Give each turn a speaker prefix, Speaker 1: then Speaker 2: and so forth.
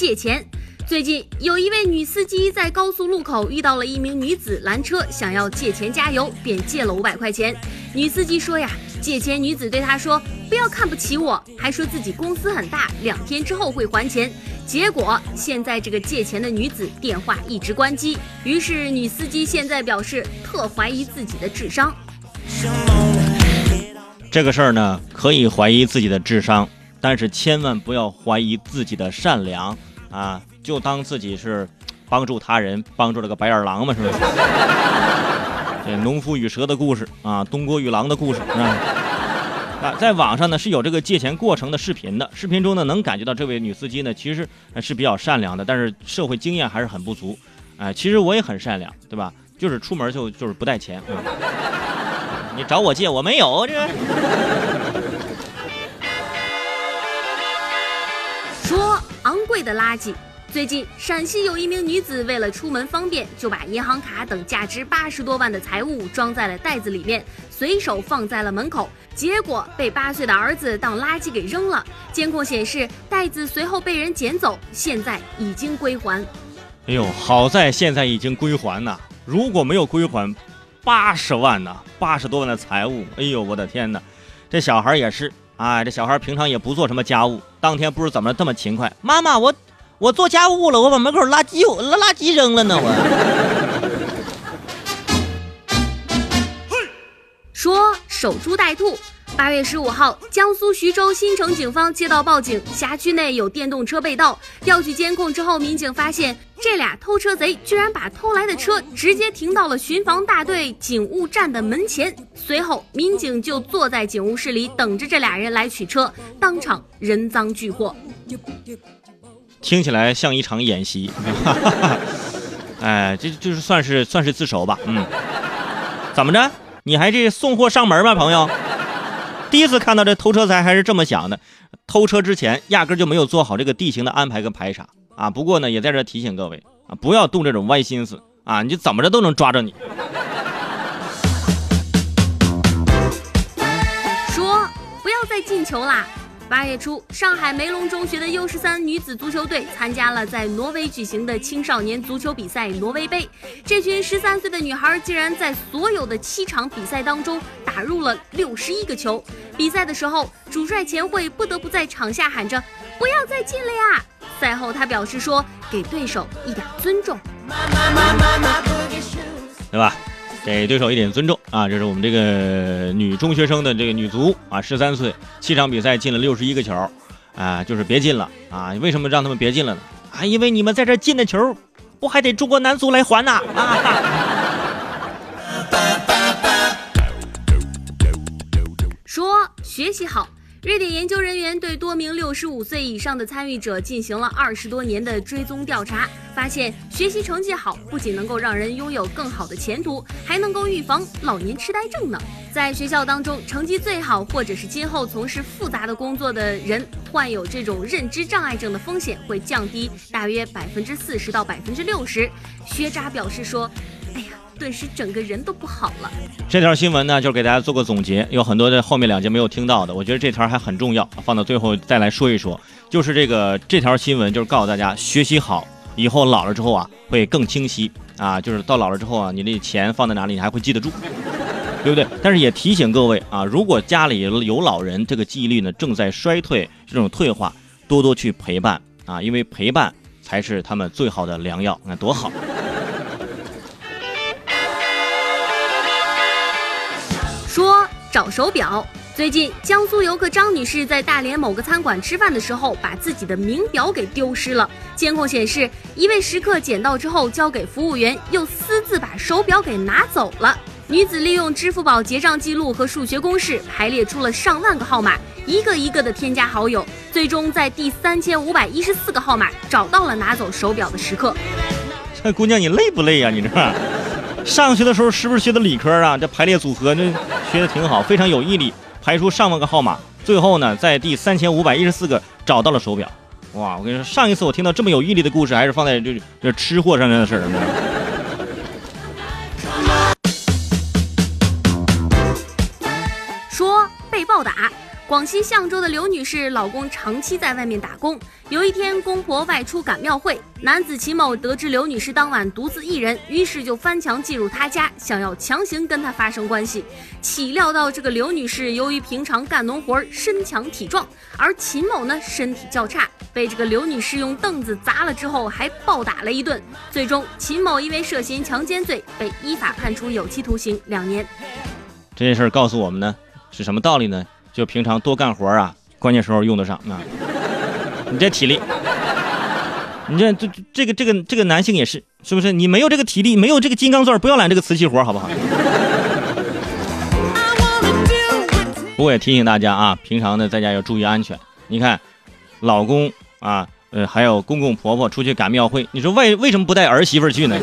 Speaker 1: 借钱。最近有一位女司机在高速路口遇到了一名女子拦车，想要借钱加油，便借了五百块钱。女司机说呀，借钱女子对她说不要看不起我，还说自己公司很大，两天之后会还钱。结果现在这个借钱的女子电话一直关机，于是女司机现在表示特怀疑自己的智商。
Speaker 2: 这个事儿呢，可以怀疑自己的智商，但是千万不要怀疑自己的善良啊！就当自己是帮助他人，帮助了个白眼狼嘛，是不是？这农夫与蛇的故事啊，东郭与狼的故事是吧？啊，在网上呢是有这个借钱过程的视频的，视频中呢能感觉到这位女司机呢其实是比较善良的，但是社会经验还是很不足。哎，其实我也很善良，对吧？就是出门就就是不带钱。你找我借，我没有这。
Speaker 1: 的垃圾。最近，陕西有一名女子为了出门方便，就把银行卡等价值八十多万的财物装在了袋子里面，随手放在了门口，结果被八岁的儿子当垃圾给扔了。监控显示，袋子随后被人捡走，现在已经归还。
Speaker 2: 哎呦，好在现在已经归还呐！如果没有归还，八十万呐，八十多万的财物，哎呦，我的天哪！这小孩也是，哎，这小孩平常也不做什么家务，当天不知怎么这么勤快，妈妈我。我做家务了，我把门口垃圾垃垃圾扔了呢。我
Speaker 1: 说守株待兔。八月十五号，江苏徐州新城警方接到报警，辖区内有电动车被盗。调取监控之后，民警发现这俩偷车贼居然把偷来的车直接停到了巡防大队警务站的门前。随后，民警就坐在警务室里等着这俩人来取车，当场人赃俱获。
Speaker 2: 听起来像一场演习，哎，这就是算是算是自首吧，嗯，怎么着？你还这送货上门吗，朋友？第一次看到这偷车贼还是这么想的，偷车之前压根就没有做好这个地形的安排跟排查啊。不过呢，也在这提醒各位啊，不要动这种歪心思啊，你怎么着都能抓着你。
Speaker 1: 说不要再进球啦。八月初，上海梅陇中学的 U 十三女子足球队参加了在挪威举行的青少年足球比赛——挪威杯。这群十三岁的女孩竟然在所有的七场比赛当中打入了六十一个球。比赛的时候，主帅钱慧不得不在场下喊着：“不要再进了呀！”赛后，他表示说：“给对手一点尊重，
Speaker 2: 对吧？”给对手一点尊重啊！这是我们这个女中学生的这个女足啊，十三岁，七场比赛进了六十一个球，啊，就是别进了啊！为什么让他们别进了呢？啊，因为你们在这进的球，不还得中国男足来还呢？啊！
Speaker 1: 瑞典研究人员对多名六十五岁以上的参与者进行了二十多年的追踪调查，发现学习成绩好不仅能够让人拥有更好的前途，还能够预防老年痴呆症呢。在学校当中，成绩最好或者是今后从事复杂的工作的人，患有这种认知障碍症的风险会降低大约百分之四十到百分之六十。学渣表示说。顿时整个人都不好了。
Speaker 2: 这条新闻呢，就是给大家做个总结，有很多的后面两节没有听到的，我觉得这条还很重要，放到最后再来说一说。就是这个这条新闻，就是告诉大家学习好，以后老了之后啊，会更清晰啊。就是到老了之后啊，你的钱放在哪里，你还会记得住，对不对？但是也提醒各位啊，如果家里有老人，这个记忆力呢正在衰退，这种退化，多多去陪伴啊，因为陪伴才是他们最好的良药。那多好。
Speaker 1: 找手表。最近，江苏游客张女士在大连某个餐馆吃饭的时候，把自己的名表给丢失了。监控显示，一位食客捡到之后交给服务员，又私自把手表给拿走了。女子利用支付宝结账记录和数学公式排列出了上万个号码，一个一个的添加好友，最终在第三千五百一十四个号码找到了拿走手表的食客。
Speaker 2: 这姑娘，你累不累呀？你这上学的时候是不是学的理科啊？这排列组合那。学的挺好，非常有毅力，排出上万个号码，最后呢，在第三千五百一十四个找到了手表。哇，我跟你说，上一次我听到这么有毅力的故事，还是放在这这吃货上面的事儿
Speaker 1: 广西象州的刘女士，老公长期在外面打工。有一天，公婆外出赶庙会，男子秦某得知刘女士当晚独自一人，于是就翻墙进入她家，想要强行跟她发生关系。岂料到这个刘女士由于平常干农活，身强体壮，而秦某呢身体较差，被这个刘女士用凳子砸了之后，还暴打了一顿。最终，秦某因为涉嫌强奸罪，被依法判处有期徒刑两年。
Speaker 2: 这件事告诉我们呢，是什么道理呢？就平常多干活啊，关键时候用得上啊。你这体力，你这这这个这个这个男性也是，是不是？你没有这个体力，没有这个金刚钻，不要揽这个瓷器活，好不好？不过也提醒大家啊，平常呢在家要注意安全。你看，老公啊，呃，还有公公婆婆出去赶庙会，你说为为什么不带儿媳妇去呢？